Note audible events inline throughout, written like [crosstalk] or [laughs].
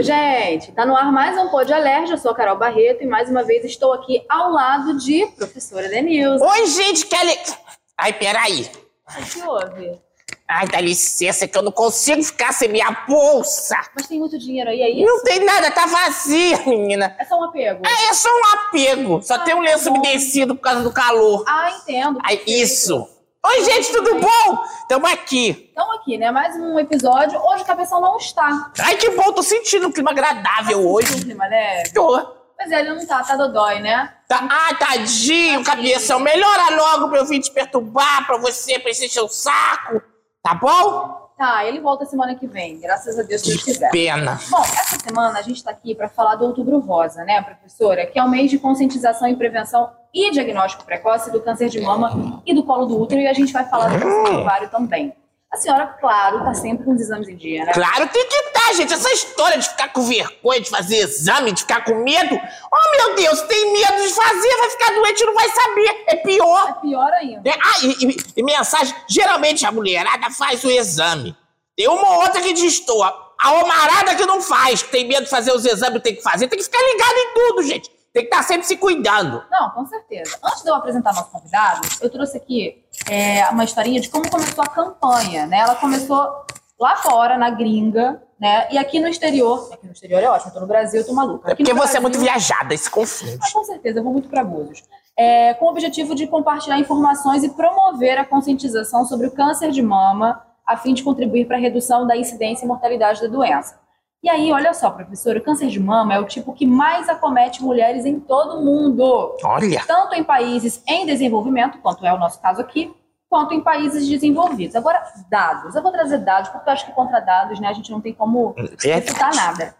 Oi, gente, tá no ar mais um Pô de Alergia, eu sou a Carol Barreto e mais uma vez estou aqui ao lado de professora Denilson. Oi, gente, que ale... Ai, peraí. O que houve? Ai, dá licença que eu não consigo ficar sem minha bolsa. Mas tem muito dinheiro aí, é isso? Não tem nada, tá vazia, menina. É só um apego? É, é só um apego. Só Ah, tem um lenço tá umedecido por causa do calor. Ah, entendo. Ai, isso. Oi, gente, tudo bom? Tamo aqui. Então aqui, né, mais um episódio. Hoje o Cabeção não está. Ai, que bom, tô sentindo um clima agradável Um hoje. clima leve. Tô. Pois é, ele não tá, tá dodói, né? Tá... Ai, tadinho, cabeção. Melhora logo pra eu vir te perturbar, pra você, pra encher o saco. Tá bom? Tá, ele volta semana que vem, graças a Deus, se Deus quiser. Pena. Bom, essa semana a gente está aqui para falar do Outubro Rosa, né, professora? Que é o mês de conscientização e prevenção e diagnóstico precoce do câncer de mama e do colo do útero, e a gente vai falar do câncer de ovário também. A senhora, claro, está sempre com os exames em dia, né? Claro, tem que estar, gente. Essa história de ficar com vergonha, de fazer exame, de ficar com medo. Oh, meu Deus, tem medo de fazer, vai ficar doente e não vai saber. É É pior. pior ainda. né? Ah, e, e- e mensagem: geralmente a mulherada faz o exame. Tem uma ou outra que destoa. A homarada que não faz, tem medo de fazer os exames, tem que fazer, tem que ficar ligado em tudo, gente. Tem que estar sempre se cuidando. Não, com certeza. Antes de eu apresentar nosso convidado, eu trouxe aqui é, uma historinha de como começou a campanha, né? Ela começou lá fora, na gringa, né? E aqui no exterior, aqui no exterior é ótimo, eu tô no Brasil, eu tô maluca. É Aqui porque no você é muito Brasil- viajada, se confunde. Ah, com certeza, eu vou muito para Búzios. É, com o objetivo de compartilhar informações e promover a conscientização sobre o câncer de mama, a fim de contribuir para a redução da incidência e mortalidade da doença. E aí, olha só, professora, o câncer de mama é o tipo que mais acomete mulheres em todo o mundo, Olha. tanto em países em desenvolvimento, quanto é o nosso caso aqui, quanto em países desenvolvidos. Agora, dados. Eu vou trazer dados, porque eu acho que contra dados, né, a gente não tem como refutar nada.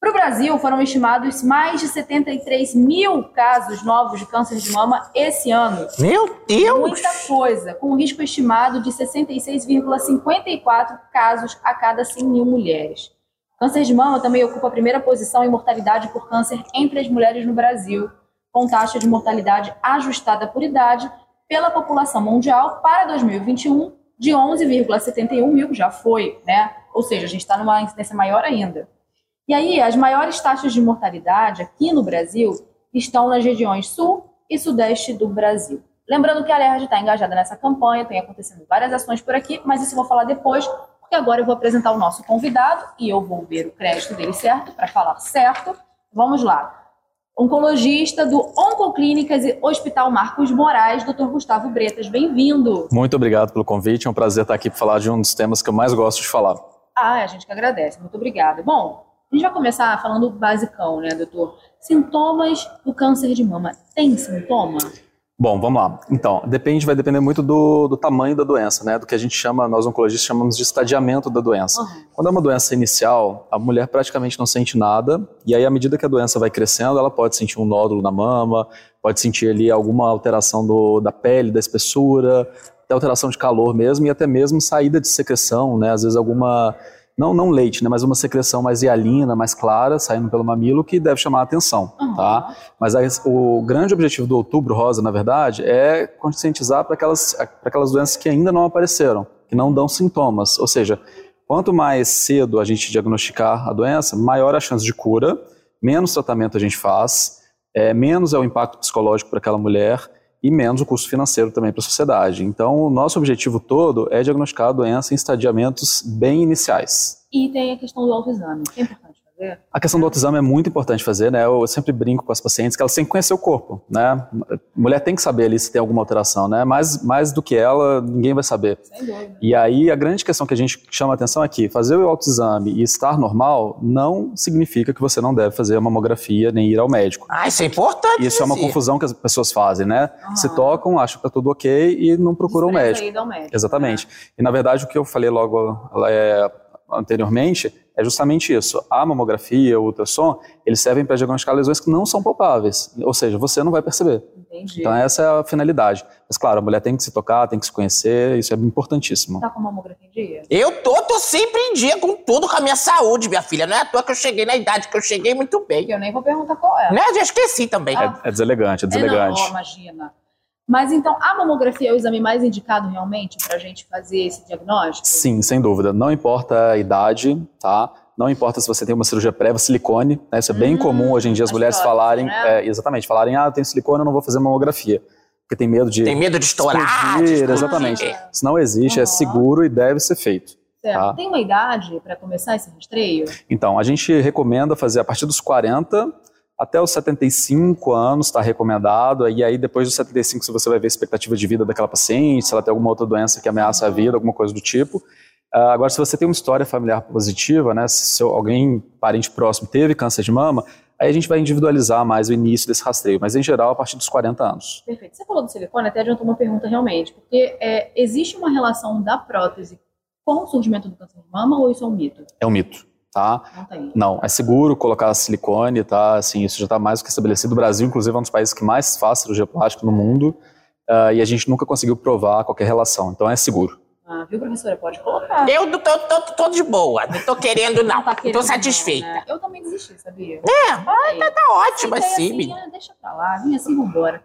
Para o Brasil, foram estimados mais de 73 mil casos novos de câncer de mama esse ano. Meu Deus! Muita coisa, com um risco estimado de 66,54 casos a cada 100 mil mulheres. Câncer de mama também ocupa a primeira posição em mortalidade por câncer entre as mulheres no Brasil, com taxa de mortalidade ajustada por idade pela população mundial para 2021 de 11,71 mil, já foi, né? Ou seja, a gente está numa incidência maior ainda. E aí, as maiores taxas de mortalidade aqui no Brasil estão nas regiões sul e sudeste do Brasil. Lembrando que a Alerj está engajada nessa campanha, tem acontecendo várias ações por aqui, mas isso eu vou falar depois, porque agora eu vou apresentar o nosso convidado e eu vou ver o crédito dele certo, para falar certo. Vamos lá. Oncologista do Oncoclínicas e Hospital Marcos Moraes, Dr. Gustavo Bretas. Bem-vindo. Muito obrigado pelo convite, é um prazer estar aqui para falar de um dos temas que eu mais gosto de falar. Ah, a gente que agradece. Muito obrigada. Bom, a gente vai começar falando basicão, né, doutor? Sintomas do câncer de mama. Tem sintoma? Bom, vamos lá. Então, depende, vai depender muito do, do tamanho da doença, né? Do que a gente chama, nós oncologistas chamamos de estadiamento da doença. Uhum. Quando é uma doença inicial, a mulher praticamente não sente nada, e aí à medida que a doença vai crescendo, ela pode sentir um nódulo na mama, pode sentir ali alguma alteração do, da pele, da espessura, até alteração de calor mesmo, e até mesmo saída de secreção, né? Às vezes alguma, não, não leite, né? Mas uma secreção mais hialina, mais clara, saindo pelo mamilo, que deve chamar a atenção, Uhum. tá? Mas aí, o grande objetivo do Outubro Rosa, na verdade, é conscientizar para aquelas, pra aquelas doenças que ainda não apareceram, que não dão sintomas. Ou seja, quanto mais cedo a gente diagnosticar a doença, maior a chance de cura, menos tratamento a gente faz, é, menos é o impacto psicológico para aquela mulher e menos o custo financeiro também para a sociedade. Então, o nosso objetivo todo é diagnosticar a doença em estadiamentos bem iniciais. E tem a questão do autoexame, que é importante A questão do autoexame é muito importante fazer, né? Eu sempre brinco com as pacientes que elas têm que conhecer o corpo, né? Mulher tem que saber ali se tem alguma alteração, né? Mais, mais do que ela, ninguém vai saber. E aí a grande questão que a gente chama a atenção é que fazer o autoexame e estar normal não significa que você não deve fazer a mamografia nem ir ao médico. Ah, isso é importante. Isso é uma confusão que as pessoas fazem, né? Aham. Se tocam, acham que tá tudo ok e não procuram o médico. médico. Exatamente. E na verdade o que eu falei logo é, anteriormente é justamente isso. A mamografia, o ultrassom, eles servem para diagnosticar lesões que não são palpáveis. Ou seja, você não vai perceber. Entendi. Então essa é a finalidade. Mas claro, a mulher tem que se tocar, tem que se conhecer, isso é importantíssimo. Tá com mamografia em dia? Eu tô, tô sempre em dia com tudo, com a minha saúde, minha filha. Não é à toa que eu cheguei na idade que eu cheguei muito bem. Eu nem vou perguntar qual é. Né? Já esqueci também. Ah. É, é deselegante, é É, não, deselegante. imagina. Mas então, a mamografia é o exame mais indicado realmente para a gente fazer esse diagnóstico? Sim, sem dúvida. Não importa a idade, tá? Não importa se você tem uma cirurgia prévia, silicone, né? Isso é bem Hum, comum hoje em dia as mulheres falarem, né? é, exatamente, falarem, ah, eu tenho silicone, eu não vou fazer mamografia. Porque tem medo de Tem medo de estourar? explodir, de explodir. exatamente. É. Isso não existe, é Aham. seguro e deve ser feito. Certo. Tá. Tem uma idade para começar esse rastreio? Então, a gente recomenda fazer a partir dos 40 até os 75 anos, está recomendado. E aí, depois dos 75, você vai ver a expectativa de vida daquela paciente, se ela tem alguma outra doença que ameaça a vida, alguma coisa do tipo. Ah, agora, se você tem uma história familiar positiva, né, se seu, alguém, parente próximo, teve câncer de mama, aí a gente vai individualizar mais o início desse rastreio. Mas, em geral, a partir dos 40 anos. Perfeito. Você falou do silicone, até adiantou uma pergunta realmente, porque é, existe uma relação da prótese com o surgimento do câncer de mama ou isso é um mito? É um mito, tá? Não tem. Não, é seguro colocar silicone, tá? Assim, isso já está mais do que estabelecido. O Brasil, inclusive, é um dos países que mais faz cirurgia plástica no mundo ah, e a gente nunca conseguiu provar qualquer relação. Então é seguro. Ah, viu, professora? Pode colocar. Eu não tô, tô, tô de boa, não tô querendo não, [laughs] tá tô querendo satisfeita. não, né? Eu também desisti, sabia? É, Ai, tá ótimo Aceitei assim, assim, menina. ah, deixa pra lá, vim assim, vambora.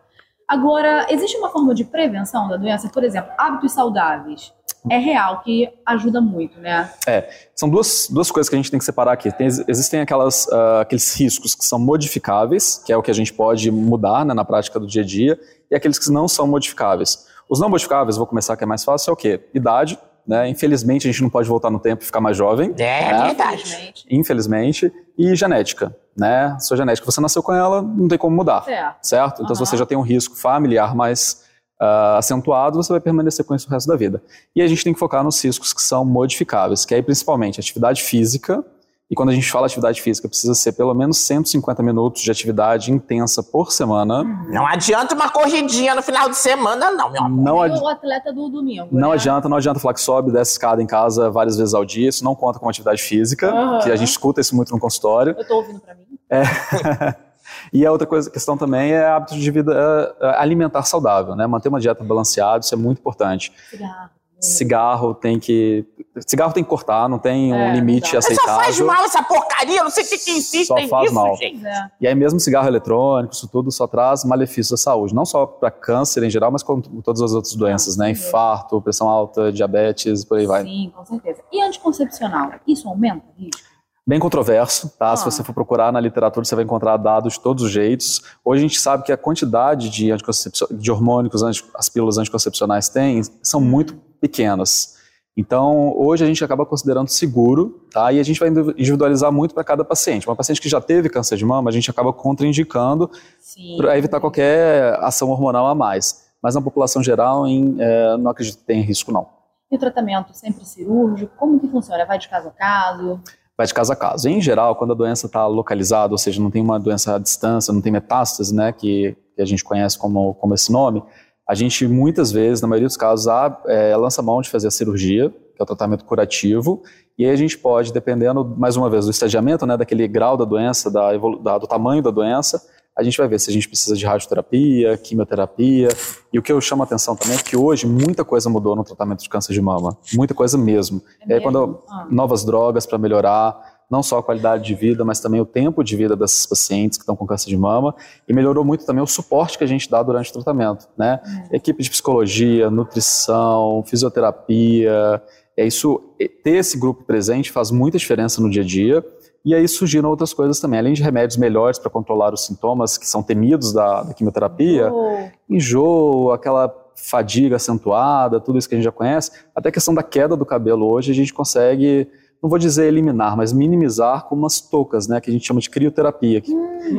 Agora, existe uma forma de prevenção da doença? Por exemplo, hábitos saudáveis. É real que ajuda muito, né? São duas, duas coisas que a gente tem que separar aqui. Tem- existem aquelas, ah, aqueles riscos que são modificáveis, que é o que a gente pode mudar né, na prática do dia a dia, e aqueles que não são modificáveis. Os não modificáveis, vou começar que é mais fácil, é o quê? Idade. Né? Infelizmente, a gente não pode voltar no tempo e ficar mais jovem. É né? verdade. Infelizmente. Infelizmente. E genética. Né? Sua genética, você nasceu com ela, não tem como mudar. Certo. certo? Então, se Aham. você já tem um risco familiar mais ah, acentuado, você vai permanecer com isso o resto da vida. E a gente tem que focar nos riscos que são modificáveis, que é principalmente atividade física. E quando a gente fala atividade física, precisa ser pelo menos 150 minutos de atividade intensa por semana. Não adianta uma corridinha no final de semana, não, meu amor. Não, adi- o atleta do domingo. não né? adianta, não adianta falar que sobe desce escada em casa várias vezes ao dia. Isso não conta como atividade física, Aham. que a gente escuta isso muito no consultório. Eu tô ouvindo pra mim. [laughs] E a outra coisa, questão também é hábitos de vida eh, alimentar saudável, né? Manter uma dieta balanceada, isso é muito importante. Cigarro. Cigarro tem que. Cigarro tem que cortar, não tem um É, limite não dá. Mas só faz aceitável. mal essa porcaria, não sei o que que insistem Só faz nisso, mal. gente. É. E aí mesmo cigarro eletrônico, isso tudo só traz malefícios à saúde, não só para câncer em geral, mas com todas as outras doenças, né? sim. Infarto, pressão alta, diabetes, por aí vai. Sim, com certeza. E anticoncepcional? Isso aumenta o risco? Bem controverso, tá? Se Ah. você for procurar na literatura, você vai encontrar dados de todos os jeitos. Hoje a gente sabe que a quantidade de, anticoncepcio- de hormônicos as pílulas anticoncepcionais têm são muito pequenas. Então, hoje a gente acaba considerando seguro, tá? E a gente vai individualizar muito para cada paciente. Uma paciente que já teve câncer de mama, a gente acaba contraindicando para evitar qualquer ação hormonal a mais. Mas na população geral, em, eh, não acredito que tenha risco, não. E o tratamento sempre cirúrgico? Como que funciona? Vai de caso a caso? Vai de caso a caso. Em geral, quando a doença está localizada, ou seja, não tem uma doença à distância, não tem metástase, né, que, que a gente conhece como, como esse nome, a gente muitas vezes, na maioria dos casos, a, é, lança mão de fazer a cirurgia, que é o tratamento curativo, e aí a gente pode, dependendo, mais uma vez, do estadiamento, né, daquele grau da doença, da, da- do tamanho da doença, a gente vai ver se a gente precisa de radioterapia, quimioterapia. E o que eu chamo a atenção também é que hoje muita coisa mudou no tratamento de câncer de mama. Muita coisa mesmo. É E aí, quando mesmo? Ah. novas drogas para melhorar não só a qualidade de vida, mas também o tempo de vida dessas pacientes que estão com câncer de mama e melhorou muito também o suporte que a gente dá durante o tratamento, né? Equipe de psicologia, nutrição, fisioterapia, é isso. Ter esse grupo presente faz muita diferença no dia a dia. E aí surgiram outras coisas também, além de remédios melhores para controlar os sintomas que são temidos da, da quimioterapia, Oh, enjoo, aquela fadiga acentuada, tudo isso que a gente já conhece, até a questão da queda do cabelo hoje a gente consegue, não vou dizer eliminar, mas minimizar com umas toucas, né, que a gente chama de crioterapia, que,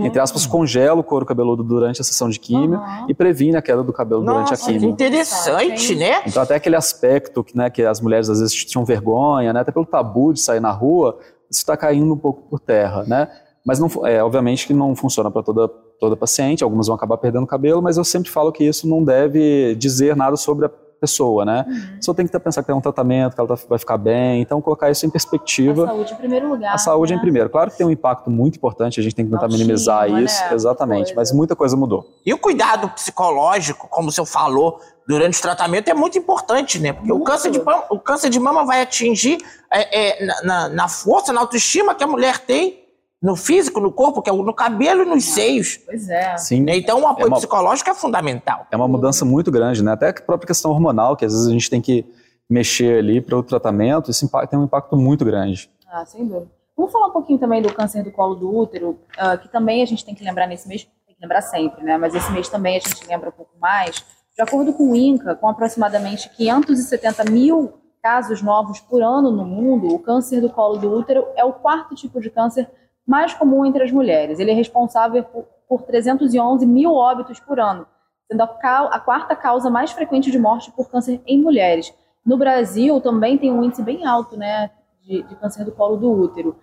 entre aspas, congela o couro cabeludo durante a sessão de químio aham. e previne a queda do cabelo durante a Nossa, que químio. interessante, né? Então até aquele aspecto que, né, que as mulheres às vezes tinham vergonha, né, até pelo tabu de sair na rua, isso está caindo um pouco por terra, né? Mas não, é, obviamente que não funciona para toda, toda paciente, algumas vão acabar perdendo cabelo, mas eu sempre falo que isso não deve dizer nada sobre a pessoa, né? Uhum. Só tem que pensar que tem um tratamento, que ela tá- vai ficar bem, então colocar isso em A perspectiva. saúde em primeiro lugar. A saúde é né? em primeiro. Claro que tem um impacto muito importante, a gente tem que tentar minimizar né? isso, Muita exatamente, mas muita coisa mudou. E o cuidado psicológico, como o senhor falou, durante o tratamento é muito importante, né? Porque o câncer, de mama, o câncer de mama vai atingir é, é, na- na, força, na autoestima que a mulher tem, no físico, no corpo, que é o- no cabelo e nos seios. Pois é. Sim. né? Então o apoio uma- psicológico é fundamental. É uma mudança muito grande, né? Até a própria questão hormonal, que às vezes a gente tem que mexer ali para o tratamento, isso tem um impacto muito grande. Ah, sem dúvida. Vamos falar um pouquinho também do câncer do colo do útero, uh, que também a gente tem que lembrar nesse mês, tem que lembrar sempre, né? Mas esse mês também a gente lembra um pouco mais. De acordo com o INCA, com aproximadamente 570 mil casos novos por ano no mundo, o câncer do colo do útero é o quarto tipo de câncer mais comum entre as mulheres. Ele é responsável por, por 311 mil óbitos por ano, sendo a, a, quarta causa mais frequente de morte por câncer em mulheres. No Brasil também tem um índice bem alto, né, de, de câncer do colo do útero.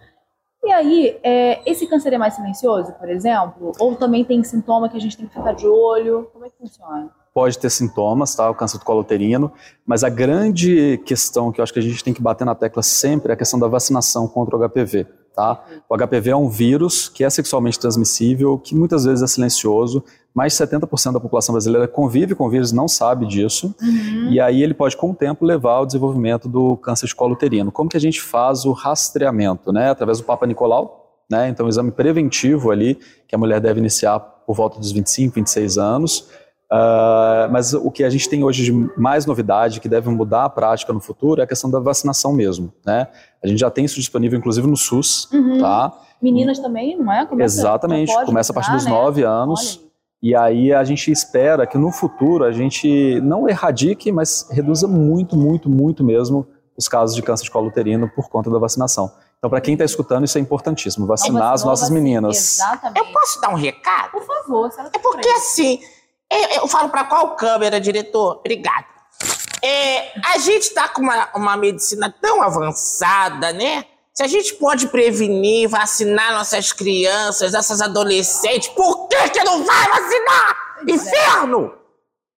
E aí, é, esse câncer é mais silencioso, por exemplo? Ou também tem sintoma que a gente tem que ficar de olho? Como é que funciona? Pode ter sintomas, tá? O câncer do colo uterino, mas a grande questão que eu acho que a gente tem que bater na tecla sempre é a questão da vacinação contra o HPV. Tá? O HPV é um vírus que é sexualmente transmissível, que muitas vezes é silencioso. Mais de 70% da população brasileira convive com o vírus não sabe disso. Uhum. E aí ele pode, com o tempo, levar ao desenvolvimento do câncer de colo uterino. Como que a gente faz o rastreamento? Né? Através do Papa Nicolau, né? então o exame preventivo ali, que a mulher deve iniciar por volta dos 25, 26 anos. Uh, mas o que a gente tem hoje de mais novidade, que deve mudar a prática no futuro, é a questão da vacinação mesmo, né? A gente já tem isso disponível, inclusive, no SUS, uhum. tá? Meninas também, não é? Começa, Exatamente, começa a partir dos né? 9 anos. E aí a gente espera que no futuro a gente não erradique, mas reduza muito, muito, muito mesmo os casos de câncer de colo uterino por conta da vacinação. Então, para quem está escutando, isso é importantíssimo, vacinar as nossas meninas. Exatamente. Eu posso dar um recado? Por favor. É porque assim, eu, eu falo para qual câmera, diretor? Obrigado. É, a gente está com uma, uma medicina tão avançada, né? Se a gente pode prevenir, vacinar nossas crianças, essas adolescentes, por que, que não vai vacinar? É. Inferno! É.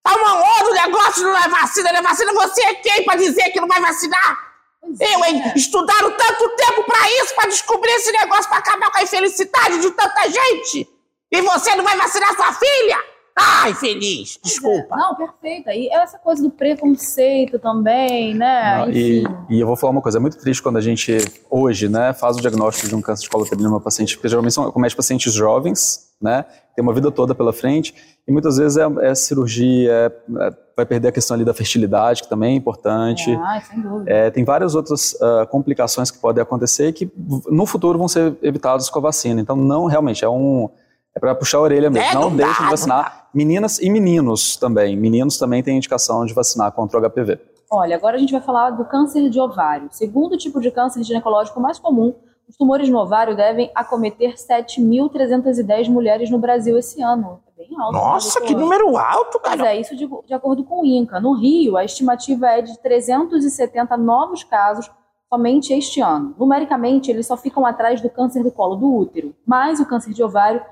Tá uma onda o negócio não é vacina, não é vacina. Você é quem para dizer que não vai vacinar? Pois eu, hein? É. Estudaram tanto tempo para isso, para descobrir esse negócio, para acabar com a infelicidade de tanta gente. E você não vai vacinar sua filha? Ai, feliz, desculpa. Não, perfeito. E essa coisa do preconceito também, né? Não, e, e, eu vou falar uma coisa, é muito triste quando a gente, hoje, né, faz o diagnóstico de um câncer de colo uterino numa paciente, porque geralmente são comete pacientes jovens, né, tem uma vida toda pela frente, e muitas vezes é, é cirurgia, é, é, vai perder a questão ali da fertilidade, que também é importante. Ah, sem dúvida. É, tem várias outras uh, complicações que podem acontecer que no futuro vão ser evitadas com a vacina. Então, não, realmente, é um é para puxar a orelha mesmo. É, não, não deixe de vacinar. Meninas e meninos também. Meninos também têm indicação de vacinar contra o HPV. Olha, agora a gente vai falar do câncer de ovário. Segundo tipo de câncer ginecológico mais comum, os tumores no ovário devem acometer 7.310 mulheres no Brasil esse ano. É bem alto. Né, Nossa, que número alto, cara. Mas é isso de, de acordo com o INCA. No Rio, a estimativa é de 370 novos casos somente este ano. Numericamente, eles só ficam atrás do câncer do colo do útero, mas o câncer de ovário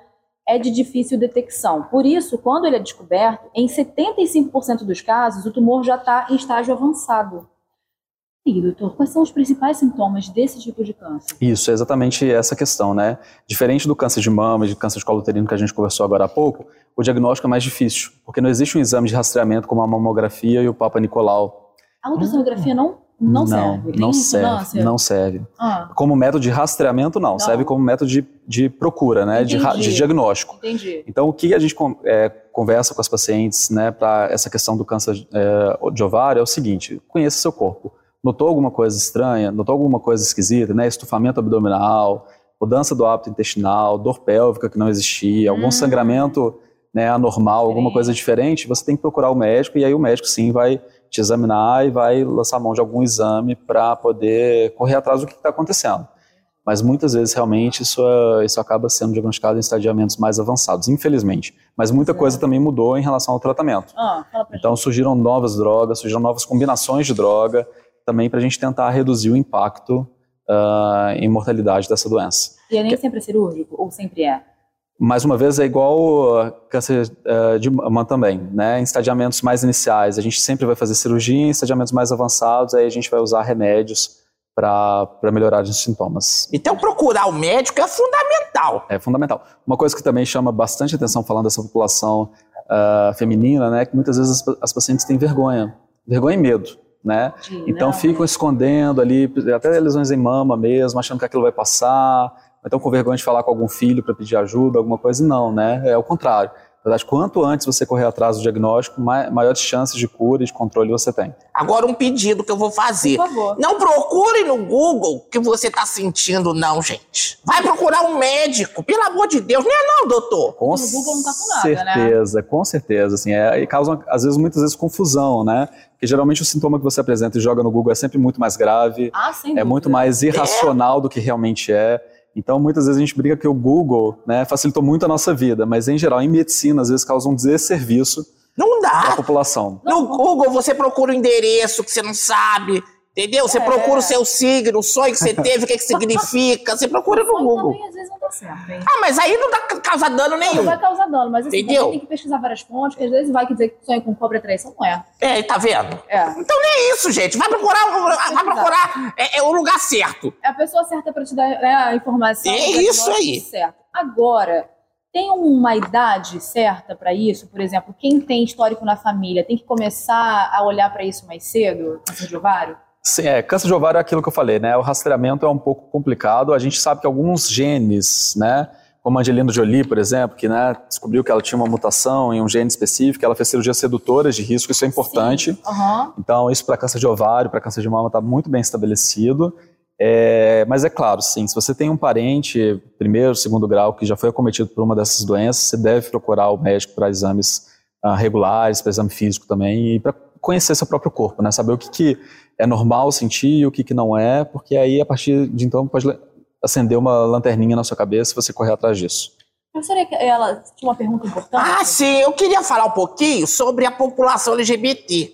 é de difícil detecção. Por isso, quando ele é descoberto, em 75% dos casos, o tumor já está em estágio avançado. E, doutor, quais são os principais sintomas desse tipo de câncer? Isso, é exatamente essa questão, né? Diferente do câncer de mama e de câncer de colo uterino que a gente conversou agora há pouco, o diagnóstico é mais difícil, porque não existe um exame de rastreamento como a mamografia e o Papa Nicolau. A ultrassonografia não não, não serve. Não serve. Não serve. Ah. Como método de rastreamento, não. não. Serve como método de, de procura, né? De, de, diagnóstico. Entendi. Então, o que a gente é, conversa com as pacientes, né, para essa questão do câncer é, de ovário é o seguinte: conheça seu corpo. Notou alguma coisa estranha? Notou alguma coisa esquisita, né? Estufamento abdominal, mudança do hábito intestinal, dor pélvica que não existia, algum hum. sangramento né, anormal, alguma coisa diferente, você tem que procurar o médico e aí o médico sim vai te examinar e vai lançar mão de algum exame para poder correr atrás do que está acontecendo. Mas muitas vezes realmente isso, é, isso acaba sendo diagnosticado em estadiamentos mais avançados, infelizmente. Mas muita é. coisa também mudou em relação ao tratamento. Ah, então surgiram novas drogas, surgiram novas combinações de droga, também para a gente tentar reduzir o impacto uh, em mortalidade dessa doença. E é nem que... sempre é cirúrgico, ou sempre é? mais uma vez, é igual câncer uh, de mama também, né? Em estadiamentos mais iniciais, a gente sempre vai fazer cirurgia, em estadiamentos mais avançados, aí a gente vai usar remédios para melhorar os sintomas. Então, procurar o médico é fundamental. É fundamental. Uma coisa que também chama bastante atenção falando dessa população uh, feminina, né? Que muitas vezes as, as, pacientes têm vergonha, vergonha e medo. Né? então ficam escondendo ali, até lesões em mama mesmo, achando que aquilo vai passar, então com vergonha de falar com algum filho para pedir ajuda, alguma coisa, não, né? É o contrário. Na verdade, quanto antes você correr atrás do diagnóstico, mai- maiores chances de cura e de controle você tem. Agora um pedido que eu vou fazer. Por favor. Não procure no Google o que você tá sentindo, não, gente. Vai procurar um médico, pelo amor de Deus. Não é não, doutor. Com No Google não tá com nada, né? certeza, com certeza. Assim, é, e causa, às vezes, muitas vezes, confusão, né? Porque geralmente o sintoma que você apresenta e joga no Google é sempre muito mais grave, Ah, sem é dúvida. muito mais irracional do que realmente é. Então, muitas vezes a gente briga que o Google né, facilitou muito a nossa vida, mas em geral, em medicina, às vezes causa um desserviço Não para a dá. população. No Google você procura o endereço que você não sabe. Entendeu? Você É. procura o seu signo, o sonho que você teve, o que, que significa. Você procura no Google. também às vezes Ah, mas aí não dá causa dano Não, nenhum. não vai causar dano, mas assim, Entendeu? tem que pesquisar várias fontes, que às vezes vai dizer que sonho com cobra é traição, não é. É, tá vendo? É. Então nem é isso, gente. Vai procurar, vai procurar é, é o lugar certo. É a pessoa certa pra te dar né, a informação. É isso aí. Certo. Agora, tem uma idade certa pra isso? Por exemplo, quem tem histórico na família tem que começar a olhar pra isso mais cedo, câncer de ovário? Sim, é, câncer de ovário é aquilo que eu falei, né? O rastreamento é um pouco complicado. A gente sabe que alguns genes, né? Como a Angelina Jolie, por exemplo, que né, descobriu que ela tinha uma mutação em um gene específico, ela fez cirurgias sedutoras de risco, isso é importante. Aham. Então, isso para câncer de ovário, para câncer de mama, está muito bem estabelecido. É, mas é claro, sim, se você tem um parente, primeiro, segundo grau, que já foi acometido por uma dessas doenças, você deve procurar o médico para exames ah, regulares, para exame físico também, e para conhecer seu próprio corpo, né? Saber o que, que é normal sentir e o que, que não é, porque aí, a partir de então, pode acender uma lanterninha na sua cabeça e você correr atrás disso. Professora, ela tinha uma pergunta importante? Ah, sim, eu queria falar um pouquinho sobre a população LGBT.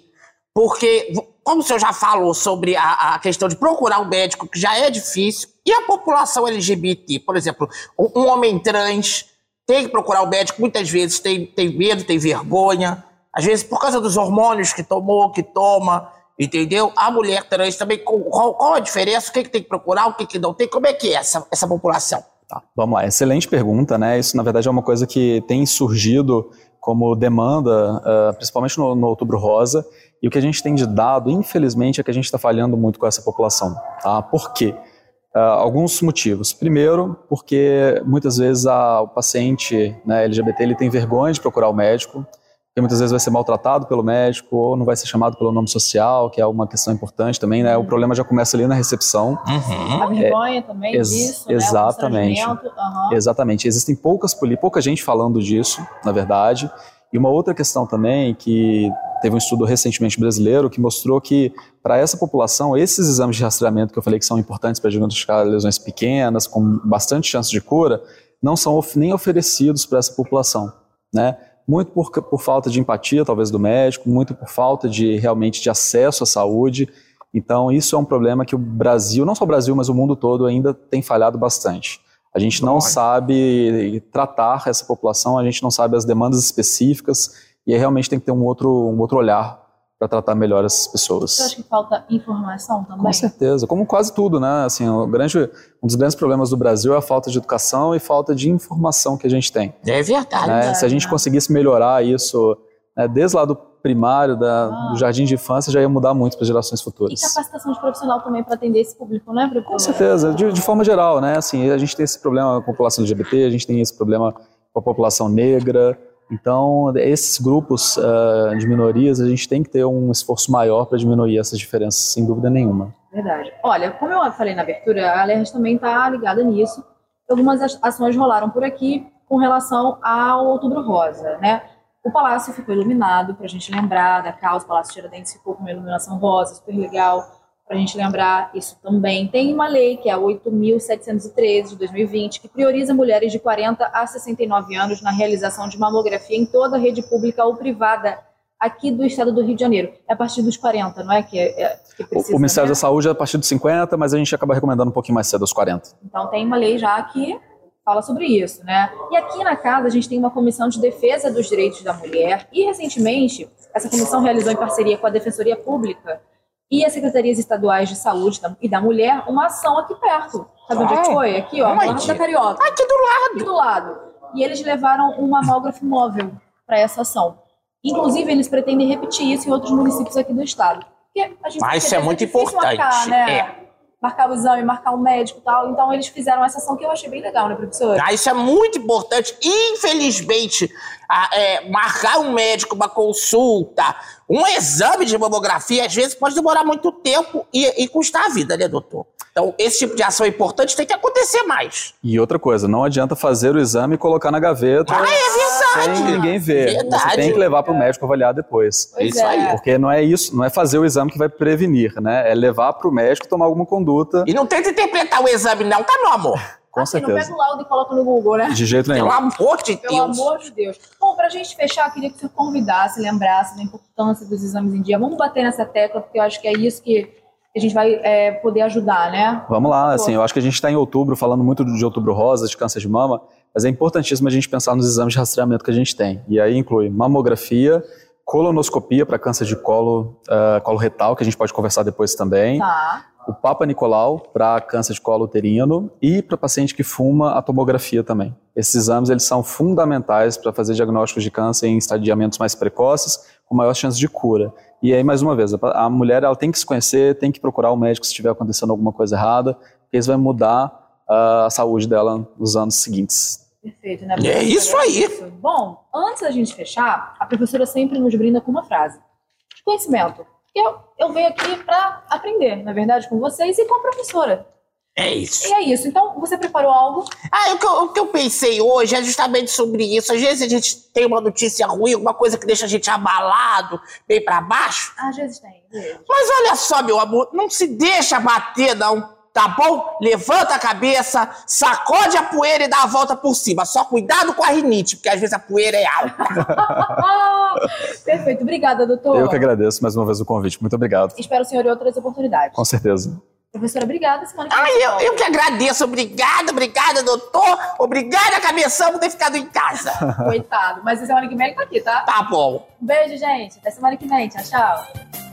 Porque, como o senhor já falou sobre a, a questão de procurar um médico, que já é difícil, e a população LGBT, por exemplo, um, um homem trans tem que procurar o médico, muitas vezes tem, tem medo, tem vergonha, às vezes por causa dos hormônios que tomou, que toma, entendeu? A mulher trans também, qual, qual- a diferença? O que, que tem que procurar, o que, que não tem? Como é que é essa, essa população? Tá, vamos lá, excelente pergunta, né? Isso, na verdade, é uma coisa que tem surgido como demanda, ah, principalmente no, no Outubro Rosa, e o que a gente tem de dado, infelizmente, é que a gente está falhando muito com essa população. Tá? Por quê? Ah, alguns motivos. Primeiro, porque muitas vezes a- o paciente né, LGBT ele tem vergonha de procurar o médico, porque muitas vezes vai ser maltratado pelo médico ou não vai ser chamado pelo nome social, que é uma questão importante também, né? O problema já começa ali na recepção. A vergonha também ex- disso, né? Exatamente. constrangimento, aham. Exatamente. Existem poucas pouca gente falando disso, na verdade. E uma outra questão também que teve um estudo recentemente brasileiro que mostrou que para essa população esses exames de rastreamento que eu falei que são importantes para diagnosticar lesões pequenas com bastante chance de cura não são of- nem oferecidos para essa população, né? Muito por, por falta de empatia, talvez, do médico, muito por falta de realmente de acesso à saúde. Então, isso é um problema que o Brasil, não só o Brasil, mas o mundo todo ainda tem falhado bastante. A gente não sabe tratar essa população, a gente não sabe as demandas específicas e realmente tem que ter um outro, um outro olhar para tratar melhor essas pessoas. Você acha que falta informação também? Com certeza, como quase tudo, né? Assim, o grande, um dos grandes problemas do Brasil é a falta de educação e falta de informação que a gente tem. É verdade. né? verdade, Se a gente né? conseguisse melhorar isso né, desde lá do primário, da, Ah. do jardim de infância, já ia mudar muito para gerações E futuras. capacitação de profissional também para atender esse público, né, professor? Com certeza, de, de forma geral, né? Assim, a gente tem esse problema com a população LGBT, a gente tem esse problema com a população negra. Então, esses grupos ah, de minorias, a gente tem que ter um esforço maior para diminuir essas diferenças, sem dúvida nenhuma. Verdade. Olha, como eu falei na abertura, a Alerj também está ligada nisso. Algumas as- ações rolaram por aqui com relação ao Outubro Rosa, né? O palácio ficou iluminado, para a gente lembrar da causa. O Palácio Tiradentes ficou com uma iluminação rosa, super legal, para a gente lembrar isso também. Tem uma lei, que é a 8.713 de 2020, que prioriza mulheres de 40 a 69 anos na realização de mamografia em toda a rede pública ou privada aqui do estado do Rio de Janeiro. É a partir dos 40, não é? Que, é, é- que O, precisa, o Ministério né? da Saúde é a partir dos 50, mas a gente acaba recomendando um pouquinho mais cedo, aos 40. Então tem uma lei já que fala sobre isso, né? E aqui na casa a gente tem uma comissão de defesa dos direitos da mulher e recentemente essa comissão realizou em parceria com a Defensoria Pública e as secretarias estaduais de saúde e da mulher uma ação aqui perto. Sabe onde é Ah, foi? Aqui, ó? Largo da Carioca. Aqui do lado. Aqui do lado. E eles levaram um mamógrafo móvel para essa ação. Inclusive, eles pretendem repetir isso em outros municípios aqui do estado. Porque a gente Mas isso é muito difícil importante, marcar, né? é. Marcar o exame, marcar o médico e tal. Então eles fizeram essa ação que eu achei bem legal, né, professora? Ah, isso é muito importante. Infelizmente, a- é, marcar um médico, uma consulta, um exame de mamografia, às vezes pode demorar muito tempo e, e custar a vida, né, doutor? Então, esse tipo de ação importante tem que acontecer mais. E outra coisa, não adianta fazer o exame e colocar na gaveta Ah, é verdade. sem ninguém ver. Verdade. Você tem que levar para o médico avaliar depois. Pois isso aí. Porque não é isso, não é fazer o exame que vai prevenir, né? É levar para o médico tomar alguma conduta, E não tenta interpretar o exame, não, tá, meu amor? com Assim, não pega certeza. o laudo e coloca no Google, né? De jeito nenhum. Pelo amor de Pelo Deus. amor de Deus. Bom, pra gente fechar, eu queria que você convidasse, lembrasse da importância dos exames em dia. Vamos bater nessa tecla, porque eu acho que é isso que a gente vai é, poder ajudar, né? Vamos lá, assim, eu acho que a gente está em outubro, falando muito de outubro rosa, de câncer de mama, mas é importantíssimo a gente pensar nos exames de rastreamento que a gente tem. E aí inclui mamografia, colonoscopia para câncer de colo, ah, colo retal, que a gente pode conversar depois também, Tá. o Papa Nicolau para câncer de colo uterino e para paciente que fuma a tomografia também. Esses exames eles são fundamentais para fazer diagnósticos de câncer em estadiamentos mais precoces, com maior chance de cura. E aí, mais uma vez, a- mulher ela tem que se conhecer, tem que procurar o médico se estiver acontecendo alguma coisa errada, porque isso vai mudar ah, a saúde dela nos anos seguintes. Perfeito, né? É isso aí. Isso. Bom, antes da gente fechar, a professora sempre nos brinda com uma frase de conhecimento. Eu, eu venho aqui para aprender, na verdade, com vocês e com a professora. É isso. E é isso. Então, você preparou algo? Ah, o que, eu, o que eu pensei hoje é justamente sobre isso. Às vezes a gente tem uma notícia ruim, alguma coisa que deixa a gente abalado, bem pra baixo. Às vezes tem. Mas olha só, meu amor, não se deixa bater, não. Tá bom? Levanta a cabeça, sacode a poeira e dá a volta por cima. Só cuidado com a rinite, porque às vezes a poeira é alta. [laughs] Perfeito. Obrigada, doutor. Eu que agradeço mais uma vez o convite. Muito obrigado. Espero o senhor em outras oportunidades. Com certeza. Professora, obrigada. Semana que vem. Ai, você eu, eu que agradeço. Obrigada, obrigada, doutor. Obrigada, cabeção, por ter ficado em casa. Coitado. Mas semana que vem ele tá aqui, tá? Tá bom. Um beijo, gente. Até semana que vem. Tchau, tchau.